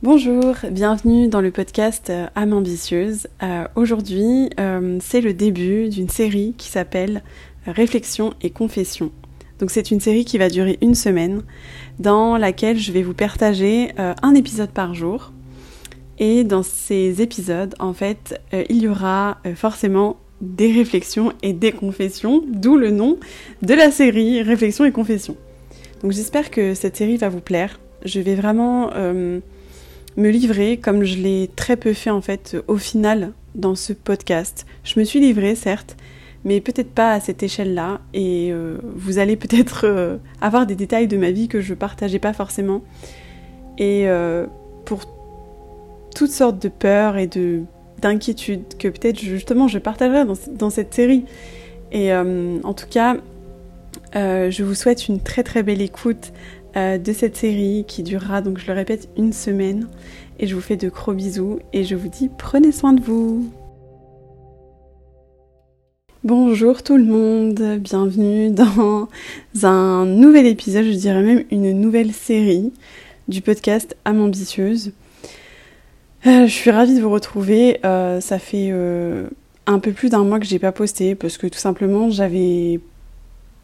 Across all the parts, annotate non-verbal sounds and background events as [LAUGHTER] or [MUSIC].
Bonjour, bienvenue dans le podcast euh, Âme ambitieuse. Euh, Aujourd'hui, euh, c'est le début d'une série qui s'appelle Réflexion et confession. Donc c'est une série qui va durer une semaine, dans laquelle je vais vous partager un épisode par jour. Et dans ces épisodes, en fait, il y aura forcément des réflexions et des confessions, d'où le nom de la série Réflexion et confession. Donc j'espère que cette série va vous plaire. Je vais vraiment me livrer comme je l'ai très peu fait en fait au final dans ce podcast. Je me suis livrée certes, mais peut-être pas à cette échelle-là et euh, vous allez peut-être euh, avoir des détails de ma vie que je partageais pas forcément. Et euh, pour toutes sortes de peurs et de d'inquiétudes que peut-être justement je partagerai dans, cette série. Et en tout cas, je vous souhaite une très très belle écoute de cette série qui durera, donc je le répète, une semaine. Et je vous fais de gros bisous et je vous dis prenez soin de vous. Bonjour tout le monde, bienvenue dans un nouvel épisode, je dirais même une nouvelle série du podcast Âme ambitieuse. Euh, je suis ravie de vous retrouver, euh, ça fait euh, un peu plus d'un mois que j'ai pas posté parce que tout simplement j'avais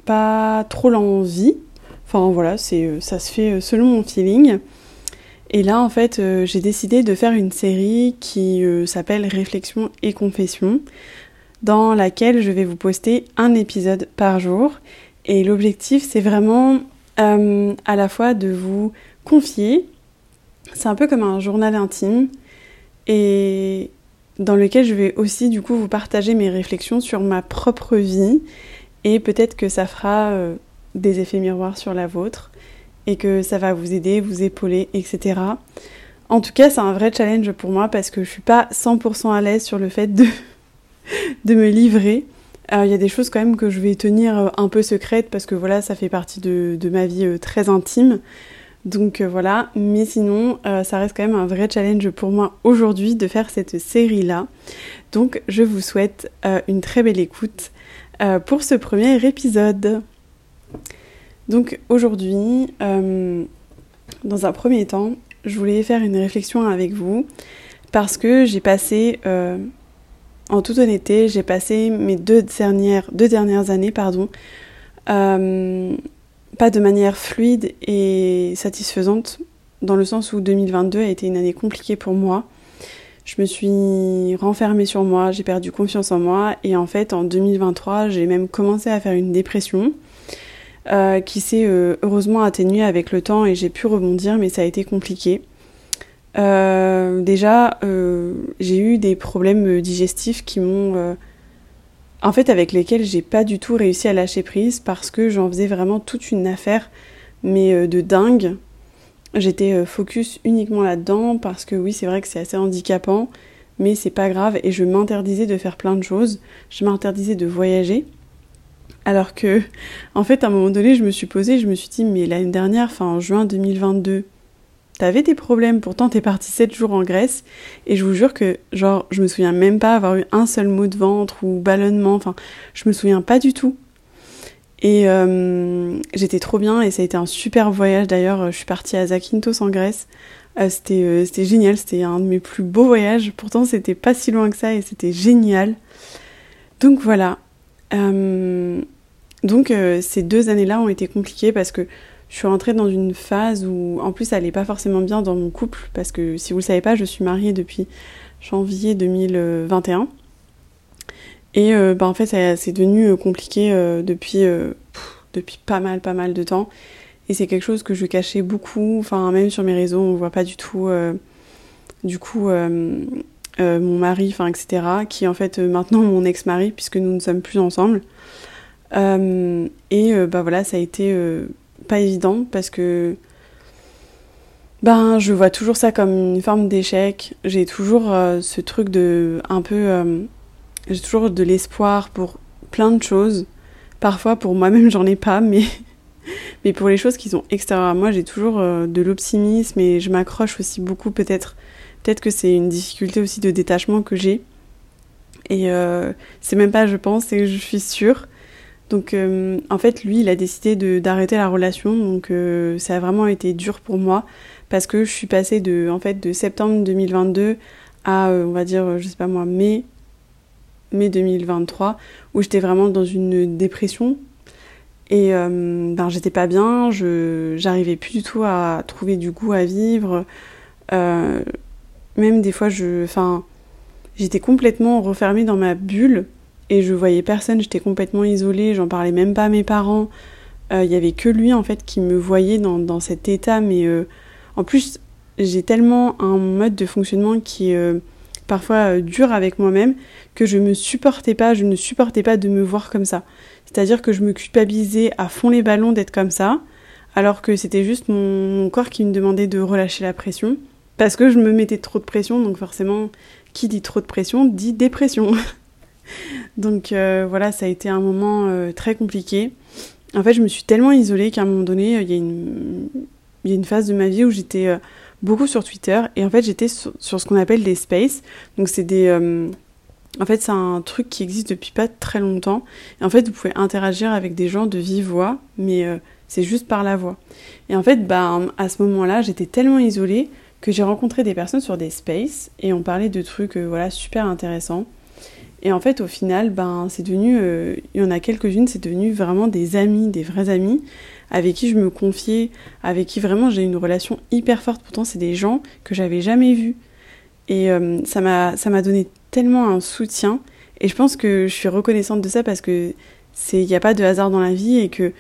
pas trop l'envie. Enfin voilà, c'est euh, ça se fait euh, selon mon feeling. Et là en fait, euh, j'ai décidé de faire une série qui s'appelle Réflexion et confession dans laquelle je vais vous poster un épisode par jour. Et l'objectif, c'est vraiment à la fois de vous confier, c'est un peu comme un journal intime, et dans lequel je vais aussi du coup vous partager mes réflexions sur ma propre vie, et peut-être que ça fera des effets miroirs sur la vôtre, et que ça va vous aider, vous épauler, etc. En tout cas, c'est un vrai challenge pour moi parce que je suis pas 100% à l'aise sur le fait de [LAUGHS] de me livrer. Il y a des choses quand même que je vais tenir euh, un peu secrètes parce que voilà, ça fait partie de, ma vie euh, très intime. Donc euh, voilà, mais sinon, ça reste quand même un vrai challenge pour moi aujourd'hui de faire cette série-là. Donc je vous souhaite une très belle écoute pour ce premier épisode. Donc aujourd'hui, euh, dans un premier temps, je voulais faire une réflexion avec vous parce que j'ai passé euh, en toute honnêteté, j'ai passé mes deux dernières, années, pardon, euh, pas de manière fluide et satisfaisante, dans le sens où 2022 a été une année compliquée pour moi. Je me suis renfermée sur moi, j'ai perdu confiance en moi, et en fait, en 2023, j'ai même commencé à faire une dépression. Euh, qui s'est euh, heureusement atténuée avec le temps et j'ai pu rebondir, mais ça a été compliqué. Euh, déjà, j'ai eu des problèmes digestifs qui m'ont. en fait, avec lesquels j'ai pas du tout réussi à lâcher prise parce que j'en faisais vraiment toute une affaire, mais de dingue. J'étais focus uniquement là-dedans parce que oui, c'est vrai que c'est assez handicapant, mais c'est pas grave et je m'interdisais de faire plein de choses. Je m'interdisais de voyager. Alors que, en fait, à un moment donné, je me suis posée, je me suis dit, mais l'année dernière, enfin en juin 2022, T'avais des problèmes, pourtant t'es parti 7 jours en Grèce, et je vous jure que, genre, je me souviens même pas avoir eu un seul mot de ventre ou ballonnement, enfin, je me souviens pas du tout. Et euh, j'étais trop bien, et ça a été un super voyage. D'ailleurs, je suis partie à Zakynthos en Grèce, Euh, euh, c'était génial, c'était un de mes plus beaux voyages, pourtant c'était pas si loin que ça, et c'était génial. Donc voilà. Euh, donc euh, ces deux années-là ont été compliquées parce que je suis rentrée dans une phase où, en plus, ça allait pas forcément bien dans mon couple, parce que si vous le savez pas, je suis mariée depuis janvier 2021. Et euh, bah, en fait, c'est devenu compliqué depuis, depuis pas mal, pas mal de temps. Et c'est quelque chose que je cachais beaucoup, enfin, même sur mes réseaux, on voit pas du tout, du coup, euh, mon mari, enfin, etc., qui est en fait euh, maintenant mon ex-mari, puisque nous ne sommes plus ensemble. Euh, et bah voilà, ça a été pas évident parce que ben je vois toujours ça comme une forme d'échec. J'ai toujours ce truc de un peu j'ai toujours de l'espoir pour plein de choses. Parfois pour moi-même [LAUGHS] j'en ai pas mais mais pour les choses qui sont extérieures à moi, j'ai toujours de l'optimisme et je m'accroche aussi beaucoup peut-être peut-être que c'est une difficulté aussi de détachement que j'ai. Et euh, c'est même pas je pense, c'est je suis sûre. Donc euh, en fait, lui, il a décidé d'arrêter la relation, donc euh, ça a vraiment été dur pour moi parce que je suis passée de, en fait, de septembre 2022 à, on va dire, je sais pas moi, mai, mai 2023, où j'étais vraiment dans une dépression. Et ben, j'étais pas bien, j'arrivais plus du tout à trouver du goût à vivre. Même des fois, je, enfin, j'étais complètement refermée dans ma bulle et je voyais personne, j'étais complètement isolée, j'en parlais même pas à mes parents. Il euh, y avait que lui en fait qui me voyait dans, dans cet état, mais euh, en plus j'ai tellement un mode de fonctionnement qui est euh, parfois dur avec moi-même que je me supportais pas, je ne supportais pas de me voir comme ça. C'est-à-dire que je me culpabilisais à fond les ballons d'être comme ça, alors que c'était juste mon corps qui me demandait de relâcher la pression, parce que je me mettais trop de pression, donc forcément, qui dit trop de pression dit dépression. [LAUGHS] Donc euh, voilà, ça a été un moment euh, très compliqué. En fait, je me suis tellement isolée qu'à un moment donné, il y, a une, phase de ma vie où j'étais euh, beaucoup sur Twitter et en fait, j'étais sur, ce qu'on appelle des spaces. Donc c'est des en fait, c'est un truc qui existe depuis pas très longtemps. Et en fait, vous pouvez interagir avec des gens de vive voix, mais c'est juste par la voix. Et en fait, bah, à ce moment-là, j'étais tellement isolée que j'ai rencontré des personnes sur des spaces et on parlait de trucs voilà super intéressants. Et en fait, au final, ben, c'est devenu, euh, il y en a quelques-unes, c'est devenu vraiment des amis, des vrais amis, avec qui je me confiais, avec qui vraiment j'ai une relation hyper forte. Pourtant, c'est des gens que j'avais jamais vus. Et euh, ça m'a, donné tellement un soutien. Et je pense que je suis reconnaissante de ça parce que il n'y a pas de hasard dans la vie et que,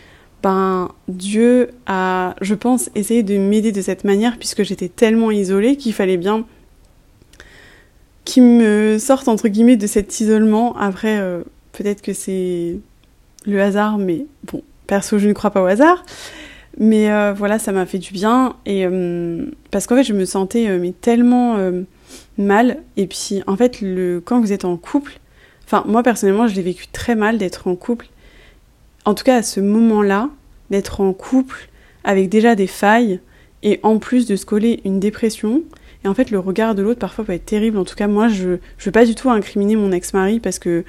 ben, Dieu a, je pense, essayé de m'aider de cette manière puisque j'étais tellement isolée qu'il fallait bien qui me sortent entre guillemets de cet isolement. Après, euh, peut-être que c'est le hasard, mais bon, perso, je ne crois pas au hasard. Mais euh, voilà, ça m'a fait du bien. Et euh, parce qu'en fait, je me sentais tellement mal. Et puis, en fait, le, quand vous êtes en couple, enfin, moi personnellement, je l'ai vécu très mal d'être en couple. En tout cas, à ce moment-là, d'être en couple avec déjà des failles et en plus de se coller une dépression. Et en fait, le regard de l'autre parfois peut être terrible. En tout cas, moi, je ne veux pas du tout incriminer mon ex-mari parce que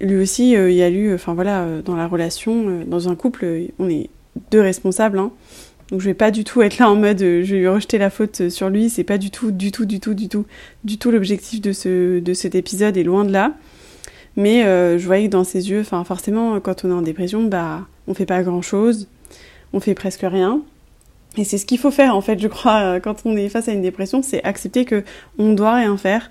lui aussi, euh, il y a eu, enfin voilà, euh, dans la relation, euh, dans un couple, on est deux responsables. Hein. Donc je vais pas du tout être là en mode je vais lui rejeter la faute sur lui. C'est pas du tout, du tout, du tout, du tout, du tout l'objectif de, ce, de cet épisode et loin de là. Mais je voyais que dans ses yeux, enfin forcément, quand on est en dépression, bah on fait pas grand chose, on fait presque rien. Et c'est ce qu'il faut faire en fait, je crois, euh, quand on est face à une dépression, c'est accepter que on doit rien faire.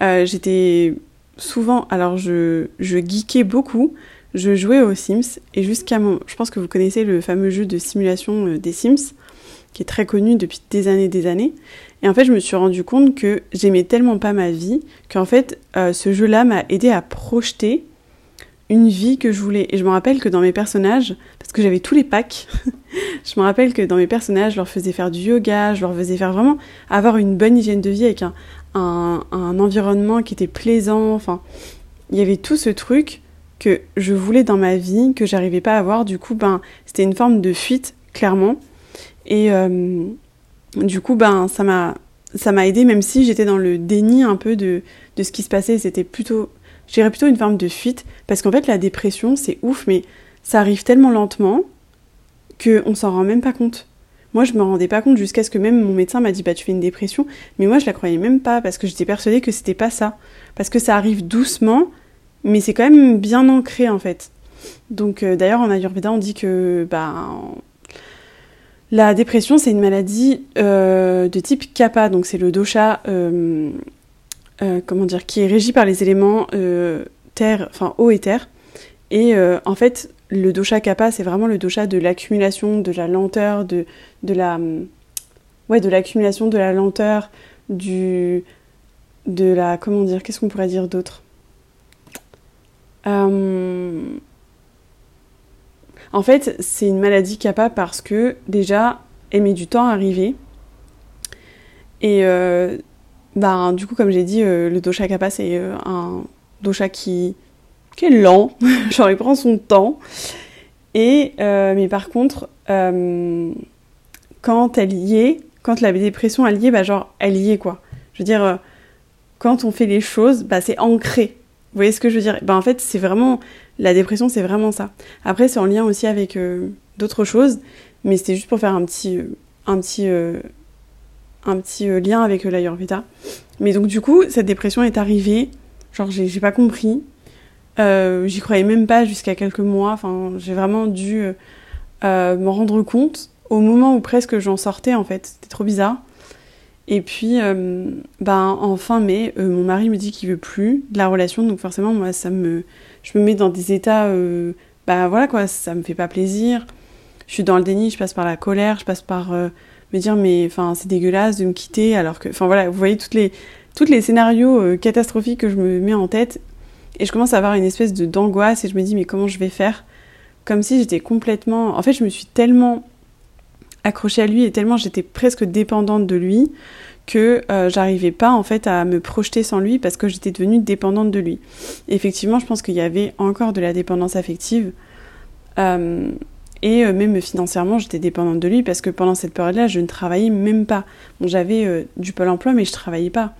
Euh, J'étais souvent, alors je, je geekais beaucoup, je jouais aux Sims et jusqu'à mon, je pense que vous connaissez le fameux jeu de simulation euh, des Sims, qui est très connu depuis des années, des années. Et en fait, je me suis rendu compte que j'aimais tellement pas ma vie qu'en fait, euh, ce jeu-là m'a aidé à projeter une vie que je voulais. Et je me rappelle que dans mes personnages, parce que j'avais tous les packs, [LAUGHS] je me rappelle que dans mes personnages, je leur faisais faire du yoga, je leur faisais faire vraiment avoir une bonne hygiène de vie avec un, environnement qui était plaisant. Enfin, il y avait tout ce truc que je voulais dans ma vie, que j'arrivais pas à avoir. Du coup, ben, c'était une forme de fuite, clairement. Et euh, du coup, ben, ça m'a ça m'a aidé, même si j'étais dans le déni un peu de, de ce qui se passait. C'était plutôt je plutôt une forme de fuite, parce qu'en fait la dépression c'est ouf, mais ça arrive tellement lentement qu'on s'en rend même pas compte. Moi je me rendais pas compte jusqu'à ce que même mon médecin m'a dit bah tu fais une dépression, mais moi je la croyais même pas parce que j'étais persuadée que c'était pas ça, parce que ça arrive doucement, mais c'est quand même bien ancré en fait. Donc euh, d'ailleurs en Ayurveda on dit que bah la dépression, c'est une maladie euh, de type kappa, donc c'est le dosha euh, euh, comment dire, qui est régi par les éléments terre, enfin eau et terre. Et en fait, le dosha kappa, c'est vraiment le dosha de l'accumulation, de la lenteur, de, de la, ouais, de l'accumulation, de la lenteur, du, de la, comment dire, qu'est-ce qu'on pourrait dire d'autre? En fait, c'est une maladie kappa parce que déjà, elle met du temps à arriver. Et bah, du coup, comme j'ai dit, euh, le dosha kappa, c'est euh, un dosha qui, qui est lent, [LAUGHS] genre il prend son temps. Et, euh, mais par contre, quand elle y est, quand la dépression elle y est, bah, genre, elle y est quoi. Je veux dire, quand on fait les choses, bah, c'est ancré. Vous voyez ce que je veux dire? Bah, En fait, c'est vraiment. La dépression, c'est vraiment ça. Après, c'est en lien aussi avec d'autres choses, mais c'était juste pour faire un petit, un petit un petit euh, lien avec l'Ayurveda. Mais donc du coup, cette dépression est arrivée, genre j'ai pas compris, j'y croyais même pas jusqu'à quelques mois, enfin j'ai vraiment dû me rendre compte au moment où presque j'en sortais en fait, c'était trop bizarre. Et puis, ben, en fin mai, mon mari me dit qu'il veut plus de la relation, donc forcément, moi, ça me, je me mets dans des états, bah voilà quoi, ça me fait pas plaisir. Je suis dans le déni, je passe par la colère, je passe par me dire mais enfin c'est dégueulasse de me quitter alors que enfin voilà vous voyez toutes les toutes les scénarios euh, catastrophiques que je me mets en tête et je commence à avoir une espèce de d'angoisse et je me dis mais comment je vais faire? Comme si j'étais complètement en fait je me suis tellement accrochée à lui et tellement j'étais presque dépendante de lui que euh, j'arrivais pas en fait à me projeter sans lui parce que j'étais devenue dépendante de lui. effectivement, je pense qu'il y avait encore de la dépendance affective. Euh, et euh, même financièrement, j'étais dépendante de lui parce que pendant cette période-là, je ne travaillais même pas. J'avais du pôle emploi, mais je travaillais pas.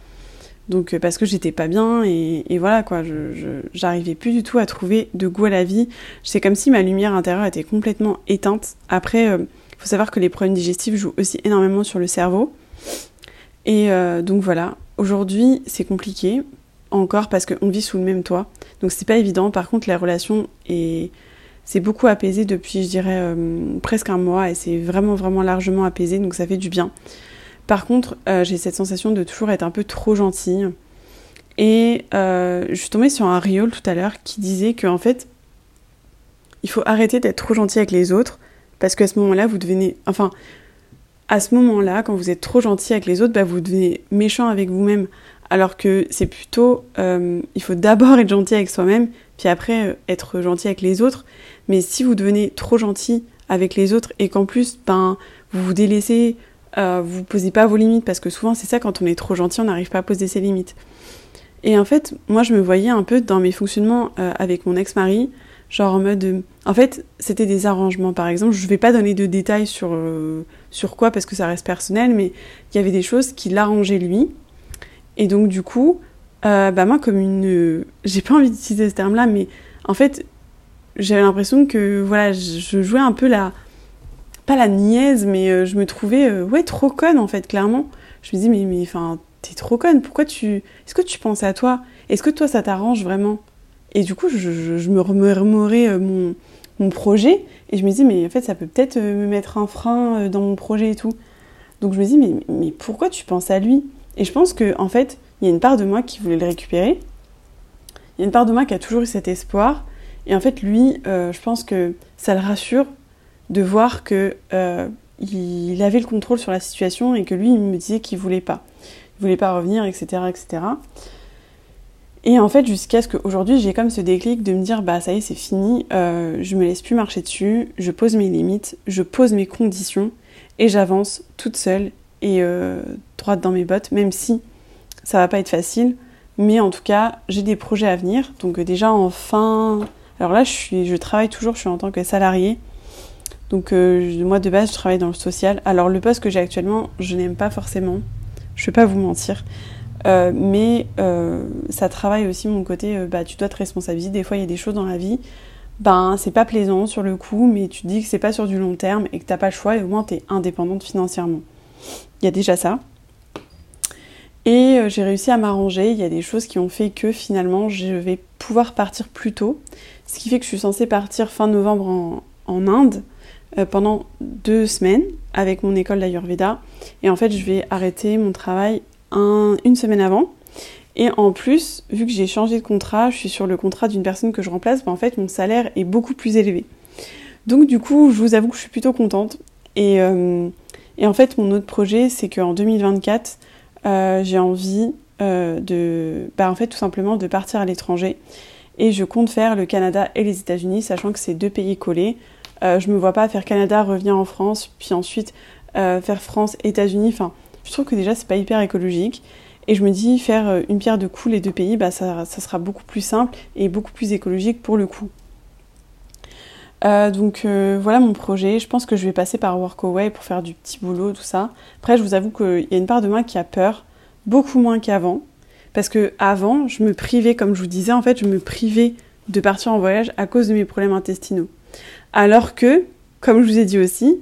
Donc parce que j'étais pas bien et, voilà quoi, j'arrivais plus du tout à trouver de goût à la vie. C'est comme si ma lumière intérieure était complètement éteinte. Après, il faut savoir que les problèmes digestifs jouent aussi énormément sur le cerveau. Et donc voilà, aujourd'hui c'est compliqué encore parce qu'on vit sous le même toit. Donc c'est pas évident. Par contre, la relation est c'est beaucoup apaisé depuis, je dirais, euh, presque un mois et c'est vraiment, vraiment largement apaisé, donc ça fait du bien. Par contre, euh, j'ai cette sensation de toujours être un peu trop gentille. Et euh, je suis tombée sur un riol tout à l'heure qui disait qu'en fait, il faut arrêter d'être trop gentil avec les autres parce qu'à ce moment-là, vous devenez. Enfin, à ce moment-là, quand vous êtes trop gentil avec les autres, bah, vous devenez méchant avec vous-même. Alors que c'est plutôt. il faut d'abord être gentil avec soi-même, puis après être gentil avec les autres. Mais si vous devenez trop gentil avec les autres et qu'en plus, ben, vous vous délaissez, euh, vous posez pas vos limites, parce que souvent c'est ça, quand on est trop gentil, on n'arrive pas à poser ses limites. Et en fait, moi je me voyais un peu dans mes fonctionnements euh, avec mon ex-mari, genre en mode... en fait, c'était des arrangements, par exemple. Je vais pas donner de détails sur, euh, sur quoi, parce que ça reste personnel, mais il y avait des choses qui l'arrangeaient lui. Et donc du coup, bah moi comme une... J'ai pas envie d'utiliser ce terme-là, mais en fait, j'avais l'impression que voilà, je jouais un peu la pas la niaise, mais euh, je me trouvais euh, ouais trop conne en fait, clairement. Je me dis mais mais enfin t'es trop conne. Pourquoi tu est-ce que tu pensais à toi? Est-ce que toi ça t'arrange vraiment? Et du coup je, me remémorais euh, mon mon projet et je me dis mais en fait ça peut peut-être me mettre un frein dans mon projet et tout. Donc je me dis mais mais pourquoi tu penses à lui? Et je pense que en fait il y a une part de moi qui voulait le récupérer. Il y a une part de moi qui a toujours eu cet espoir et en fait, lui, euh, je pense que ça le rassure de voir que euh, il avait le contrôle sur la situation et que lui, il me disait qu'il voulait pas. Il voulait pas revenir, etc., etc. Et en fait, jusqu'à ce qu'aujourd'hui, j'ai comme ce déclic de me dire, bah ça y est, c'est fini, euh, je me laisse plus marcher dessus, je pose mes limites, je pose mes conditions et j'avance toute seule et droite dans mes bottes, même si ça va pas être facile. Mais en tout cas, j'ai des projets à venir. Donc déjà en fin alors là, je, suis, je travaille toujours, je suis en tant que salarié. Donc euh, moi de base, je travaille dans le social. Alors le poste que j'ai actuellement, je n'aime pas forcément. Je ne vais pas vous mentir. Euh, mais euh, ça travaille aussi mon côté, bah tu dois te responsabiliser. Des fois, il y a des choses dans la vie, ben c'est pas plaisant sur le coup, mais tu te dis que c'est pas sur du long terme et que t'as pas le choix et au moins tu es indépendante financièrement. Il y a déjà ça. Et j'ai réussi à m'arranger. Il y a des choses qui ont fait que finalement je vais pouvoir partir plus tôt. Ce qui fait que je suis censée partir fin novembre en, Inde euh, pendant deux semaines avec mon école d'Ayurveda. Et en fait, je vais arrêter mon travail une semaine avant. Et en plus, vu que j'ai changé de contrat, je suis sur le contrat d'une personne que je remplace, ben en fait, mon salaire est beaucoup plus élevé. Donc du coup, je vous avoue que je suis plutôt contente. Et, euh, en fait, mon autre projet, c'est qu'en 2024, euh, j'ai envie de, bah, en fait, tout simplement de partir à l'étranger et je compte faire le Canada et les États-Unis, sachant que c'est deux pays collés. Euh, je me vois pas faire Canada, revenir en France, puis ensuite euh, faire France, États-Unis. Enfin, je trouve que déjà c'est pas hyper écologique. Et je me dis faire euh, une pierre de coups les deux pays, bah ça, ça, sera beaucoup plus simple et beaucoup plus écologique pour le coup. donc voilà mon projet. Je pense que je vais passer par Workaway pour faire du petit boulot, tout ça. Après, je vous avoue qu'il y a une part de moi qui a peur, beaucoup moins qu'avant. Parce que avant, je me privais, comme je vous disais, en fait, je me privais de partir en voyage à cause de mes problèmes intestinaux. Alors que, comme je vous ai dit aussi,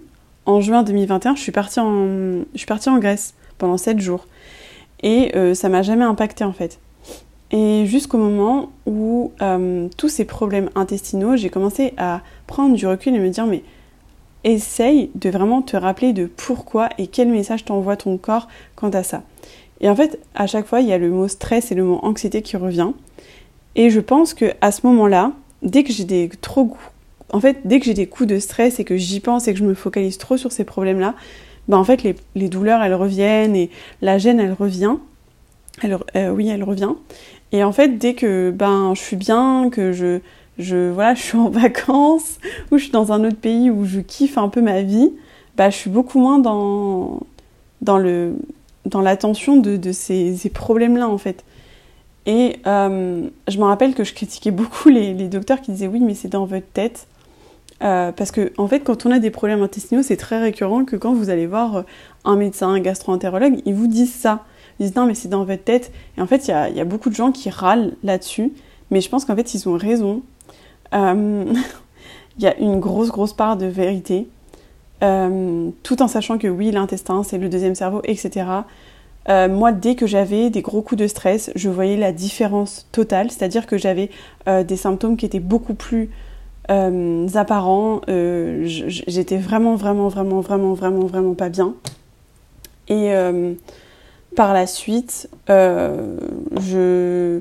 en juin 2021, je suis partie en, Grèce pendant 7 jours. Et ça m'a jamais impacté en fait. Et jusqu'au moment où tous ces problèmes intestinaux, j'ai commencé à prendre du recul et me dire mais essaye de vraiment te rappeler de pourquoi et quel message t'envoie ton corps quant à ça. Et en fait, à chaque fois, il y a le mot stress et le mot anxiété qui revient. Et je pense que à ce moment-là, dès que j'ai des trop en fait, dès que j'ai des coups de stress et que j'y pense et que je me focalise trop sur ces problèmes-là, ben en fait, les, douleurs, elles reviennent et la gêne, elle revient. Euh, oui, elle revient. Et en fait, dès que ben, je suis bien, que je, je, voilà, je suis en [LAUGHS] vacances ou je suis dans un autre pays où je kiffe un peu ma vie, bah, je suis beaucoup moins dans, dans, dans l'attention de, de ces, ces problèmes-là en fait. Et euh, je me rappelle que je critiquais beaucoup les, les, docteurs qui disaient oui mais c'est dans votre tête. Euh, parce que en fait quand on a des problèmes intestinaux c'est très récurrent que quand vous allez voir un médecin, un gastro-entérologue, ils vous disent ça. Ils disent non mais c'est dans votre tête. Et en fait il y a, beaucoup de gens qui râlent là-dessus. Mais je pense qu'en fait ils ont raison euh, [LAUGHS] il y a une grosse, grosse part de vérité, euh, tout en sachant que oui, l'intestin, c'est le deuxième cerveau, etc. Euh, moi, dès que j'avais des gros coups de stress, je voyais la différence totale, c'est-à-dire que j'avais des symptômes qui étaient beaucoup plus apparents. J'étais vraiment, vraiment, vraiment, vraiment, vraiment, vraiment pas bien. Et par la suite, je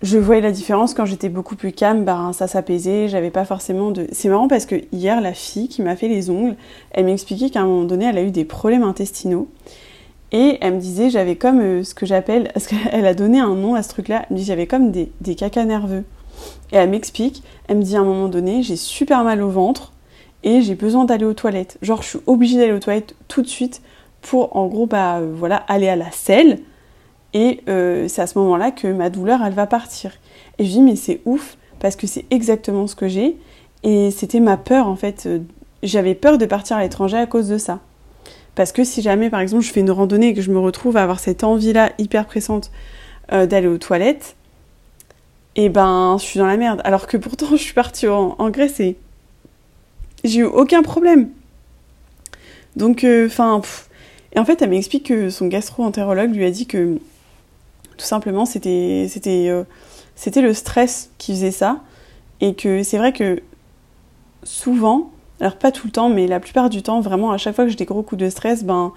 je voyais la différence quand j'étais beaucoup plus calme, ben, ça s'apaisait, j'avais pas forcément de... C'est marrant parce que hier, la fille qui m'a fait les ongles, elle m'expliquait qu'à un moment donné, elle a eu des problèmes intestinaux. Et elle me disait, j'avais comme euh, ce que j'appelle, [LAUGHS] parce qu'elle a donné un nom à ce truc-là, elle me dit, j'avais comme des, des cacas nerveux. Et elle m'explique, elle me dit à un moment donné, j'ai super mal au ventre et j'ai besoin d'aller aux toilettes. Genre, je suis obligée d'aller aux toilettes tout de suite pour, en gros, bah, euh, voilà, aller à la selle et euh, c'est à ce moment-là que ma douleur, elle va partir. Et je dis, mais c'est ouf, parce que c'est exactement ce que j'ai. Et c'était ma peur, en fait. J'avais peur de partir à l'étranger à cause de ça. Parce que si jamais, par exemple, je fais une randonnée et que je me retrouve à avoir cette envie-là hyper pressante euh, d'aller aux toilettes, et eh ben, je suis dans la merde. Alors que pourtant, [LAUGHS] je suis partie en, Grèce et j'ai eu aucun problème. Donc, enfin, et en fait, elle m'explique que son gastro-entérologue lui a dit que tout simplement, c'était c'était euh, c'était le stress qui faisait ça et que c'est vrai que souvent, alors pas tout le temps, mais la plupart du temps, vraiment à chaque fois que j'ai des gros coups de stress, ben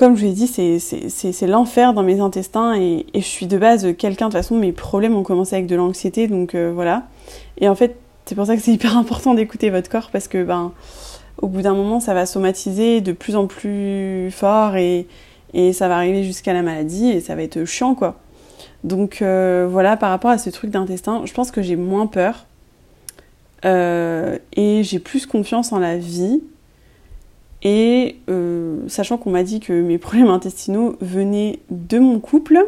comme je l'ai dit, c'est l'enfer dans mes intestins et, je suis de base quelqu'un, de toute façon, mes problèmes ont commencé avec de l'anxiété, donc euh, voilà. Et en fait, c'est pour ça que c'est [LAUGHS] hyper important d'écouter votre corps parce que, ben, au bout d'un moment, ça va somatiser de plus en plus fort et, et ça va arriver jusqu'à la maladie et ça va être chiant quoi. Donc euh, voilà, par rapport à ce truc d'intestin, je pense que j'ai moins peur euh, et j'ai plus confiance en la vie. Et euh, sachant qu'on m'a dit que mes problèmes intestinaux venaient de mon couple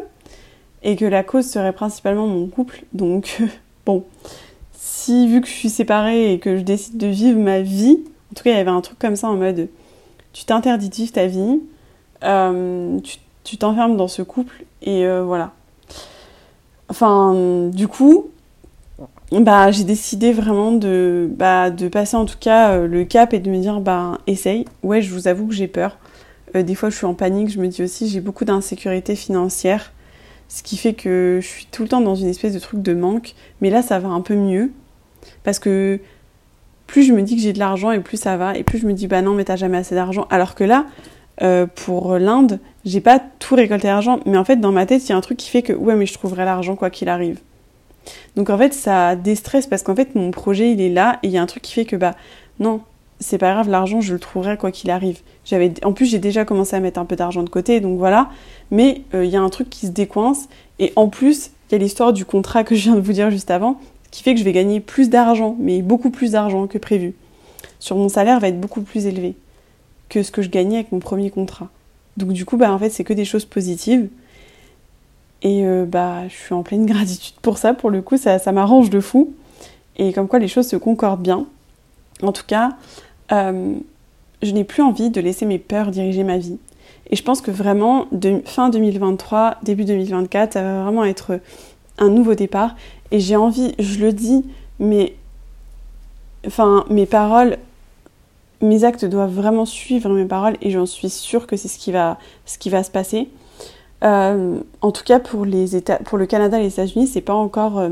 et que la cause serait principalement mon couple, donc [LAUGHS] bon, si vu que je suis séparée et que je décide de vivre ma vie, en tout cas il y avait un truc comme ça en mode tu t'interdis de vivre ta vie, euh, tu t'enfermes dans ce couple et euh, voilà. Enfin, du coup, bah, j'ai décidé vraiment de, bah, passer en tout cas euh, le cap et de me dire, bah, essaye. Ouais, je vous avoue que j'ai peur. des fois, je suis en panique. Je me dis aussi, j'ai beaucoup d'insécurité financière. Ce qui fait que je suis tout le temps dans une espèce de truc de manque. Mais là, ça va un peu mieux. Parce que plus je me dis que j'ai de l'argent et plus ça va. Et plus je me dis, bah non, mais t'as jamais assez d'argent. Alors que là, euh, pour l'Inde, j'ai pas tout récolté l'argent, mais en fait dans ma tête il y a un truc qui fait que ouais mais je trouverai l'argent quoi qu'il arrive. Donc en fait ça déstresse parce qu'en fait mon projet il est là et il y a un truc qui fait que bah non c'est pas grave l'argent je le trouverai quoi qu'il arrive. J'avais en plus j'ai déjà commencé à mettre un peu d'argent de côté donc voilà, mais euh, il y a un truc qui se décoince et en plus il y a l'histoire du contrat que je viens de vous dire juste avant qui fait que je vais gagner plus d'argent mais beaucoup plus d'argent que prévu. Sur mon salaire va être beaucoup plus élevé que ce que je gagnais avec mon premier contrat. Donc du coup, bah en fait, c'est que des choses positives. Et euh, bah, je suis en pleine [LAUGHS] gratitude pour ça. Pour le coup, ça, ça m'arrange de fou. Et comme quoi les choses se concordent bien. En tout cas, euh, je n'ai plus envie de laisser mes peurs diriger ma vie. Et je pense que vraiment, fin 2023, début 2024, ça va vraiment être un nouveau départ. Et j'ai envie, je le dis, mais enfin, mes paroles mes actes doivent vraiment suivre mes paroles et j'en suis sûre que c'est ce qui va, ce qui va se passer. Euh, en tout cas, pour, le Canada et les États-Unis, c'est pas encore euh,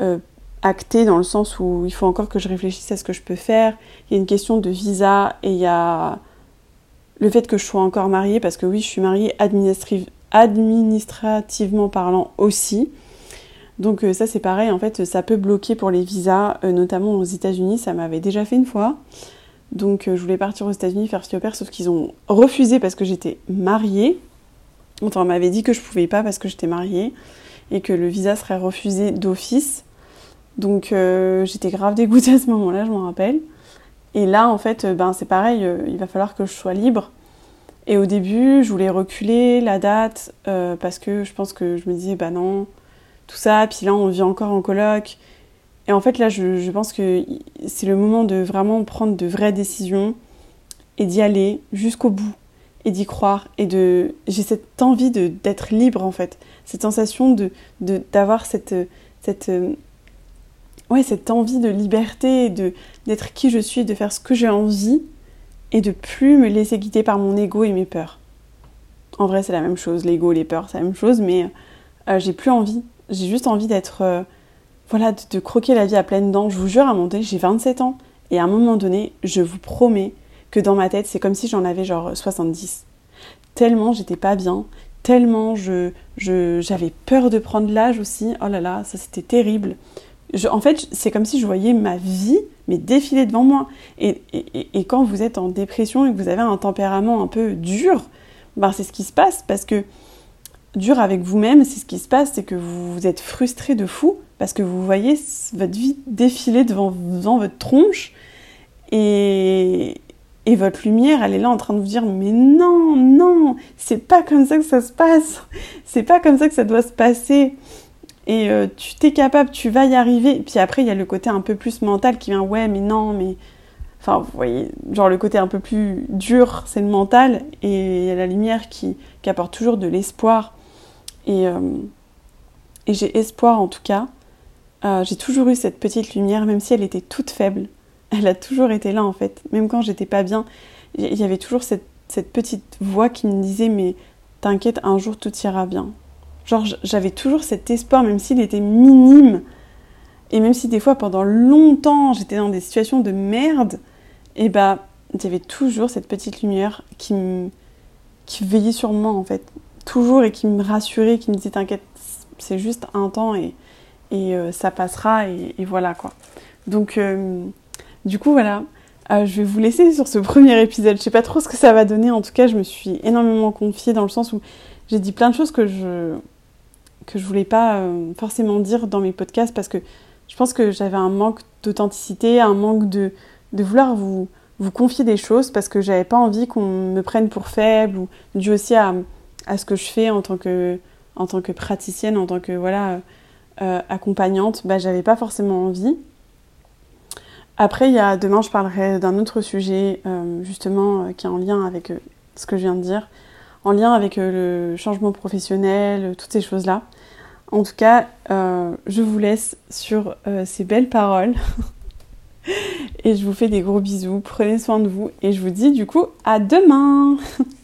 euh, acté dans le sens où il faut encore que je réfléchisse à ce que je peux faire. Il y a une question de visa et il y a le fait que je sois encore mariée, parce que oui, je suis mariée administrativement parlant aussi. Donc ça c'est pareil, en fait ça peut bloquer pour les visas, notamment aux États-Unis, ça m'avait déjà fait une fois. Donc je voulais partir aux États-Unis faire ce sauf qu'ils ont refusé parce que j'étais mariée. On m'avait dit que je pouvais pas parce que j'étais mariée et que le visa serait refusé d'office. Donc euh, j'étais grave dégoûtée à ce moment-là, je m'en rappelle. Et là, en fait, ben c'est pareil, euh, il va falloir que je sois libre. Et au début, je voulais reculer la date euh, parce que je pense que je me disais, bah non, tout ça. Puis là, on vit encore en coloc. Et en fait, là, je pense que c'est le moment de vraiment prendre de vraies décisions et d'y aller jusqu'au bout et d'y croire et de j'ai cette envie d'être libre en fait. Cette sensation de d'avoir cette cette ouais cette envie de liberté de d'être qui je suis de faire ce que j'ai envie et de plus me laisser guider par mon ego et mes peurs. En vrai c'est la même chose. L'ego les peurs c'est la même chose mais euh, j'ai plus envie. J'ai juste envie d'être euh, voilà de, croquer la vie à pleines dents. Je vous jure à mon j'ai 27 ans et à un moment donné je vous promets que dans ma tête, c'est comme si j'en avais genre 70. Tellement j'étais pas bien, tellement je, j'avais peur de prendre l'âge aussi. Oh là là, ça c'était terrible. en fait, c'est comme si je voyais ma vie, mais défiler devant moi. Et, et, quand vous êtes en dépression et que vous avez un tempérament un peu dur, ben c'est ce qui se passe parce que dur avec vous-même, c'est ce qui se passe, c'est que vous, vous êtes frustré de fou parce que vous voyez votre vie défiler devant, devant votre tronche et, et votre lumière, elle est là en train de vous dire mais non, non, c'est pas comme ça que ça se passe. [LAUGHS] C'est pas comme ça que ça doit se passer. Et euh, tu t'es capable, tu vas y arriver. Puis après, il y a le côté un peu plus mental qui vient ouais, mais non, mais enfin, vous voyez, genre le côté un peu plus dur, c'est le mental et il y a la lumière qui, apporte toujours de l'espoir. Et, euh, et j'ai espoir en tout cas. Euh, j'ai toujours eu cette petite lumière, même si elle était toute faible elle a toujours été là en fait. Même quand j'étais pas bien, il y avait toujours cette, petite voix qui me disait mais t'inquiète, un jour tout ira bien. Genre j'avais toujours cet espoir, même s'il était minime. Et même si des fois pendant longtemps j'étais dans des situations de merde, et bah il y avait toujours cette petite lumière qui veillait sur moi en fait. Toujours et qui me rassurait, qui me disait t'inquiète, c'est juste un temps et, et euh, ça passera et, voilà quoi. Donc euh, du coup, voilà, euh, je vais vous laisser sur ce [LAUGHS] premier épisode. Je sais pas trop ce que ça va donner. En tout cas, je me suis énormément confiée dans le sens où j'ai dit plein de choses que je que je voulais pas euh, forcément dire dans mes podcasts parce que je pense que j'avais un manque d'authenticité, un manque de, vouloir vous, vous confier des choses parce que j'avais pas envie qu'on me prenne pour faible ou dû aussi à, ce que je fais en tant que en tant que praticienne, en tant que voilà euh, accompagnante. Bah, j'avais pas forcément envie. Après, il y a, demain, je parlerai d'un autre sujet, euh, justement, euh, qui est en lien avec euh, ce que je viens de dire, en lien avec le changement professionnel, toutes ces choses-là. En tout cas, je vous laisse sur ces belles paroles. [LAUGHS] et je vous fais des gros bisous. Prenez soin de vous. Et je vous dis, du coup, à demain [LAUGHS]